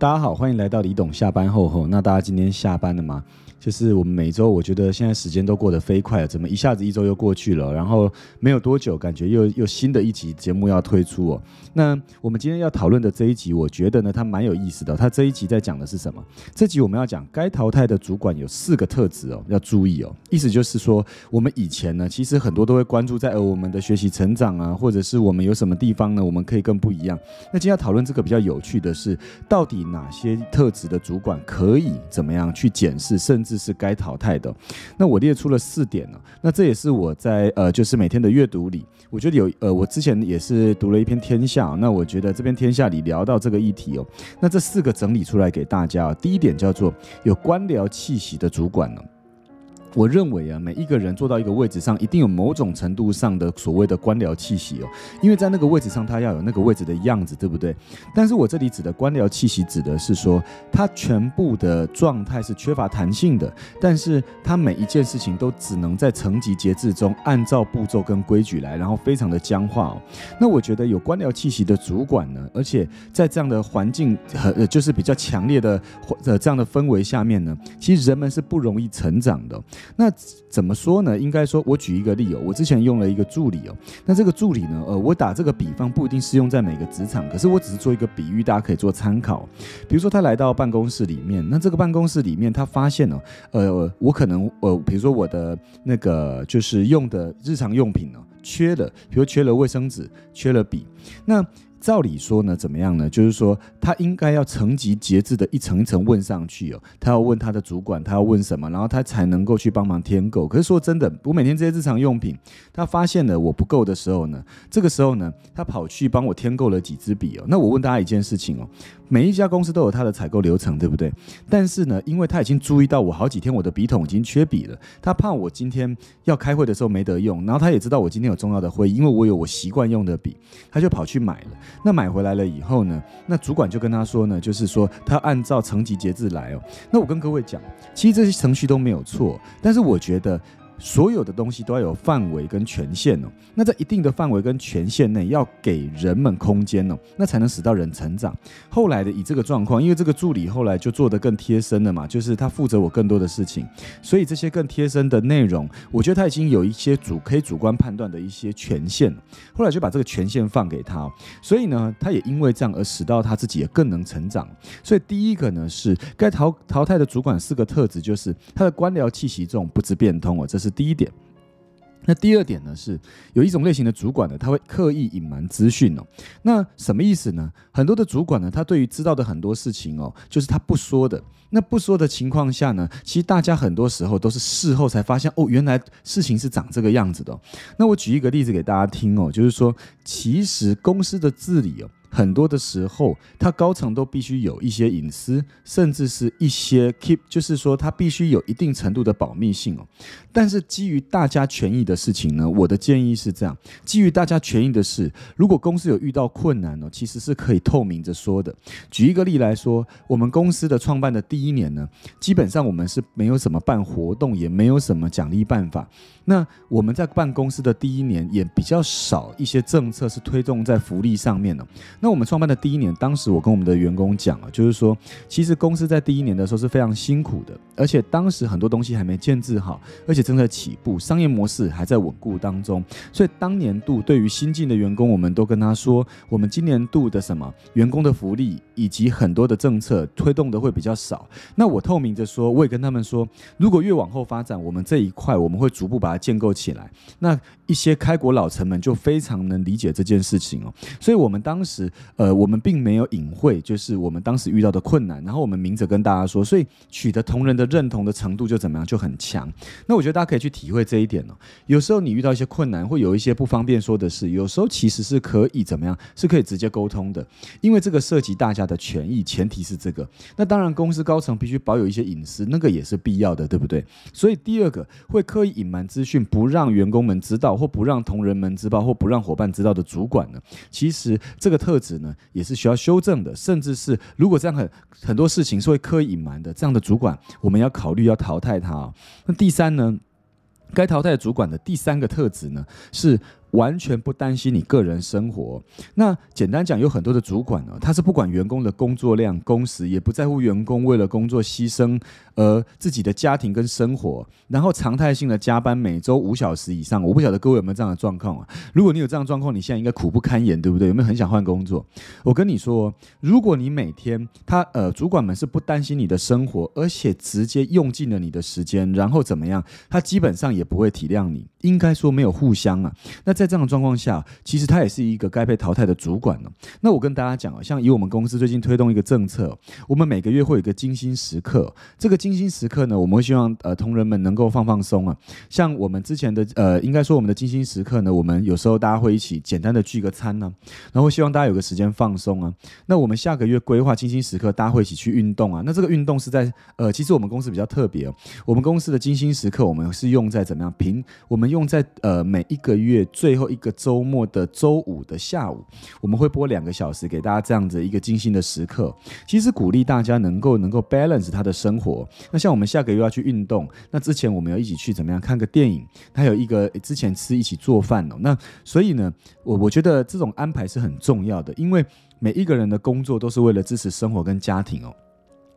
大家好，欢迎来到李董下班后后。那大家今天下班了吗？就是我们每周，我觉得现在时间都过得飞快了，怎么一下子一周又过去了？然后没有多久，感觉又又新的一集节目要推出哦。那我们今天要讨论的这一集，我觉得呢，它蛮有意思的。它这一集在讲的是什么？这集我们要讲该淘汰的主管有四个特质哦，要注意哦。意思就是说，我们以前呢，其实很多都会关注在呃我们的学习成长啊，或者是我们有什么地方呢，我们可以更不一样。那今天要讨论这个比较有趣的是，到底哪些特质的主管可以怎么样去检视，甚至。这是该淘汰的。那我列出了四点呢。那这也是我在呃，就是每天的阅读里，我觉得有呃，我之前也是读了一篇《天下》。那我觉得这篇《天下》里聊到这个议题哦。那这四个整理出来给大家。第一点叫做有官僚气息的主管呢。我认为啊，每一个人坐到一个位置上，一定有某种程度上的所谓的官僚气息哦，因为在那个位置上，他要有那个位置的样子，对不对？但是我这里指的官僚气息，指的是说，他全部的状态是缺乏弹性的，但是他每一件事情都只能在层级节制中按照步骤跟规矩来，然后非常的僵化哦。那我觉得有官僚气息的主管呢，而且在这样的环境和呃就是比较强烈的呃这样的氛围下面呢，其实人们是不容易成长的。那怎么说呢？应该说，我举一个例哦，我之前用了一个助理哦。那这个助理呢，呃，我打这个比方不一定适用在每个职场，可是我只是做一个比喻，大家可以做参考。比如说，他来到办公室里面，那这个办公室里面，他发现呢，呃，我可能呃，比如说我的那个就是用的日常用品呢，缺了，比如缺了卫生纸，缺了笔，那。照理说呢，怎么样呢？就是说，他应该要层级节制的一层一层问上去哦。他要问他的主管，他要问什么，然后他才能够去帮忙添购。可是说真的，我每天这些日常用品，他发现了我不够的时候呢，这个时候呢，他跑去帮我添购了几支笔哦。那我问大家一件事情哦。每一家公司都有它的采购流程，对不对？但是呢，因为他已经注意到我好几天我的笔筒已经缺笔了，他怕我今天要开会的时候没得用，然后他也知道我今天有重要的会议，因为我有我习惯用的笔，他就跑去买了。那买回来了以后呢，那主管就跟他说呢，就是说他按照层级节制来哦。那我跟各位讲，其实这些程序都没有错，但是我觉得。所有的东西都要有范围跟权限哦，那在一定的范围跟权限内，要给人们空间哦，那才能使到人成长。后来的以这个状况，因为这个助理后来就做得更贴身了嘛，就是他负责我更多的事情，所以这些更贴身的内容，我觉得他已经有一些主可以主观判断的一些权限。后来就把这个权限放给他，所以呢，他也因为这样而使到他自己也更能成长。所以第一个呢是该淘淘汰的主管四个特质，就是他的官僚气息重，不知变通哦，这是。第一点，那第二点呢？是有一种类型的主管呢，他会刻意隐瞒资讯哦。那什么意思呢？很多的主管呢，他对于知道的很多事情哦，就是他不说的。那不说的情况下呢，其实大家很多时候都是事后才发现哦，原来事情是长这个样子的。那我举一个例子给大家听哦，就是说，其实公司的治理哦。很多的时候，他高层都必须有一些隐私，甚至是一些 keep，就是说他必须有一定程度的保密性哦。但是基于大家权益的事情呢，我的建议是这样：基于大家权益的事，如果公司有遇到困难呢，其实是可以透明着说的。举一个例来说，我们公司的创办的第一年呢，基本上我们是没有什么办活动，也没有什么奖励办法。那我们在办公司的第一年也比较少一些政策是推动在福利上面的。那我们创办的第一年，当时我跟我们的员工讲啊，就是说，其实公司在第一年的时候是非常辛苦的，而且当时很多东西还没建制好，而且正在起步，商业模式还在稳固当中。所以当年度对于新进的员工，我们都跟他说，我们今年度的什么员工的福利以及很多的政策推动的会比较少。那我透明着说，我也跟他们说，如果越往后发展，我们这一块我们会逐步把它建构起来。那一些开国老臣们就非常能理解这件事情哦，所以我们当时。呃，我们并没有隐晦，就是我们当时遇到的困难，然后我们明着跟大家说，所以取得同仁的认同的程度就怎么样，就很强。那我觉得大家可以去体会这一点哦。有时候你遇到一些困难，会有一些不方便说的事，有时候其实是可以怎么样，是可以直接沟通的，因为这个涉及大家的权益，前提是这个。那当然，公司高层必须保有一些隐私，那个也是必要的，对不对？所以第二个会刻意隐瞒资讯，不让员工们知道，或不让同仁们知道，或不让伙伴知道的主管呢，其实这个特质呢，也是需要修正的，甚至是如果这样很很多事情是会刻意隐瞒的，这样的主管，我们要考虑要淘汰他。那第三呢，该淘汰的主管的第三个特质呢，是完全不担心你个人生活。那简单讲，有很多的主管呢，他是不管员工的工作量、工时，也不在乎员工为了工作牺牲呃自己的家庭跟生活，然后常态性的加班，每周五小时以上。我不晓得各位有没有这样的状况啊？如果你有这样状况，你现在应该苦不堪言，对不对？有没有很想换工作？我跟你说，如果你每天他呃主管们是不担心你的生活，而且直接用尽了你的时间，然后怎么样？他基本上也不会体谅你。应该说没有互相啊。那在这样的状况下，其实他也是一个该被淘汰的主管了。那我跟大家讲啊，像以我们公司最近推动一个政策，我们每个月会有一个精心时刻。这个精心时刻呢，我们会希望呃同仁们能够放放松啊。像我们之前的呃，应该说我们的精心时刻呢，我们有时候大家会一起简单的聚个餐呢，然后希望大家有个时间放松啊。那我们下个月规划精心时刻，大家会一起去运动啊。那这个运动是在呃，其实我们公司比较特别哦，我们公司的精心时刻，我们是用在怎么样平我们。用在呃每一个月最最后一个周末的周五的下午，我们会播两个小时给大家这样子一个精心的时刻。其实鼓励大家能够能够 balance 他的生活。那像我们下个月要去运动，那之前我们要一起去怎么样看个电影？还有一个之前吃一起做饭哦。那所以呢，我我觉得这种安排是很重要的，因为每一个人的工作都是为了支持生活跟家庭哦。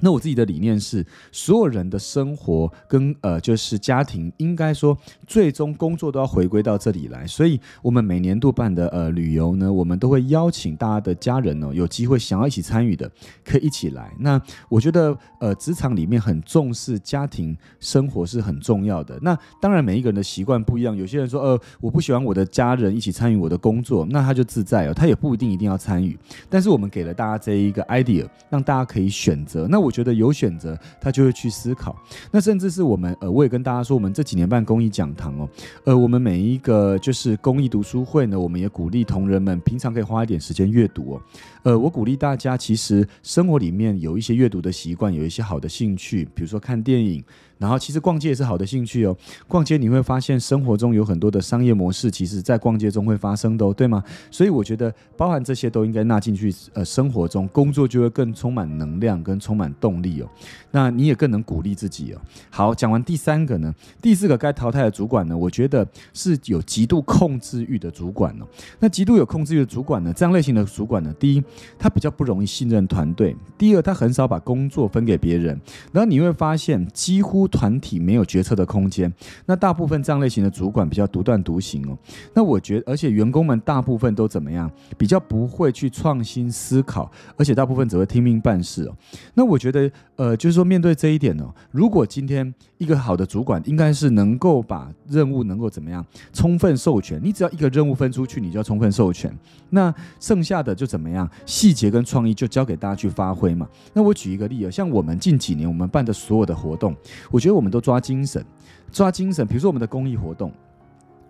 那我自己的理念是，所有人的生活跟呃，就是家庭，应该说最终工作都要回归到这里来。所以，我们每年度办的呃旅游呢，我们都会邀请大家的家人哦，有机会想要一起参与的，可以一起来。那我觉得呃，职场里面很重视家庭生活是很重要的。那当然，每一个人的习惯不一样。有些人说，呃，我不喜欢我的家人一起参与我的工作，那他就自在哦，他也不一定一定要参与。但是我们给了大家这一个 idea，让大家可以选择。那我。我觉得有选择，他就会去思考。那甚至是我们，呃，我也跟大家说，我们这几年办公益讲堂哦，呃，我们每一个就是公益读书会呢，我们也鼓励同仁们平常可以花一点时间阅读哦。呃，我鼓励大家，其实生活里面有一些阅读的习惯，有一些好的兴趣，比如说看电影。然后其实逛街也是好的兴趣哦。逛街你会发现生活中有很多的商业模式，其实在逛街中会发生的，哦，对吗？所以我觉得包含这些都应该纳进去。呃，生活中工作就会更充满能量跟充满动力哦。那你也更能鼓励自己哦。好，讲完第三个呢，第四个该淘汰的主管呢，我觉得是有极度控制欲的主管哦。那极度有控制欲的主管呢，这样类型的主管呢，第一，他比较不容易信任团队；第二，他很少把工作分给别人。然后你会发现几乎。团体没有决策的空间，那大部分这样类型的主管比较独断独行哦。那我觉得，而且员工们大部分都怎么样？比较不会去创新思考，而且大部分只会听命办事哦。那我觉得，呃，就是说面对这一点呢，如果今天一个好的主管，应该是能够把任务能够怎么样充分授权？你只要一个任务分出去，你就要充分授权。那剩下的就怎么样？细节跟创意就交给大家去发挥嘛。那我举一个例啊，像我们近几年我们办的所有的活动，我。我觉得我们都抓精神，抓精神。比如说我们的公益活动。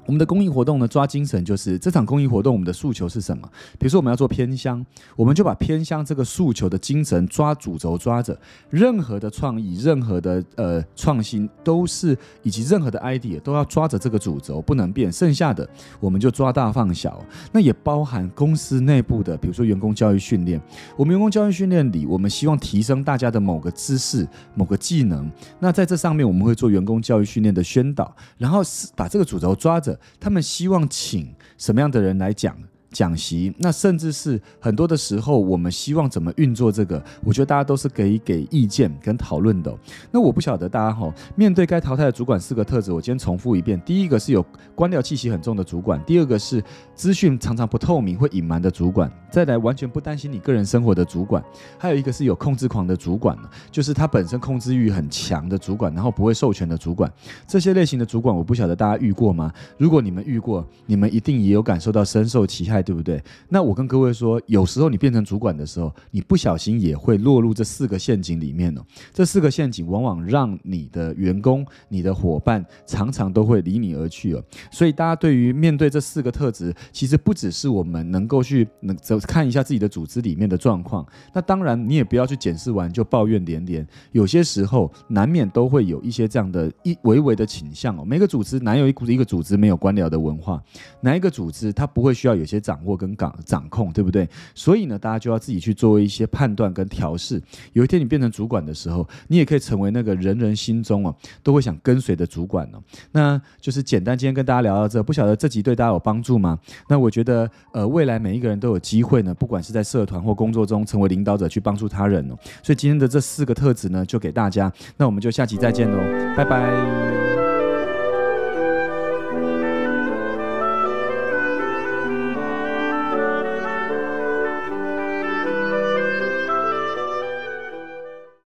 我们的公益活动呢，抓精神就是这场公益活动，我们的诉求是什么？比如说我们要做偏乡，我们就把偏乡这个诉求的精神抓主轴抓着，任何的创意、任何的呃创新都是以及任何的 idea 都要抓着这个主轴不能变，剩下的我们就抓大放小。那也包含公司内部的，比如说员工教育训练，我们员工教育训练里，我们希望提升大家的某个知识、某个技能。那在这上面，我们会做员工教育训练的宣导，然后是把这个主轴抓着。他们希望请什么样的人来讲？讲习，那甚至是很多的时候，我们希望怎么运作这个，我觉得大家都是可以给意见跟讨论的。那我不晓得大家哈，面对该淘汰的主管四个特质，我今天重复一遍：第一个是有官僚气息很重的主管；第二个是资讯常常不透明、会隐瞒的主管；再来完全不担心你个人生活的主管；还有一个是有控制狂的主管就是他本身控制欲很强的主管，然后不会授权的主管。这些类型的主管，我不晓得大家遇过吗？如果你们遇过，你们一定也有感受到深受其害。对不对？那我跟各位说，有时候你变成主管的时候，你不小心也会落入这四个陷阱里面哦。这四个陷阱往往让你的员工、你的伙伴常常都会离你而去哦。所以大家对于面对这四个特质，其实不只是我们能够去能走看一下自己的组织里面的状况。那当然，你也不要去检视完就抱怨连连。有些时候难免都会有一些这样的一微微的倾向哦。每个组织哪有一股一个组织没有官僚的文化？哪一个组织它不会需要有些？掌握跟掌掌控，对不对？所以呢，大家就要自己去做一些判断跟调试。有一天你变成主管的时候，你也可以成为那个人人心中哦都会想跟随的主管哦。那就是简单，今天跟大家聊到这，不晓得这集对大家有帮助吗？那我觉得，呃，未来每一个人都有机会呢，不管是在社团或工作中成为领导者，去帮助他人哦。所以今天的这四个特质呢，就给大家。那我们就下期再见喽，拜拜。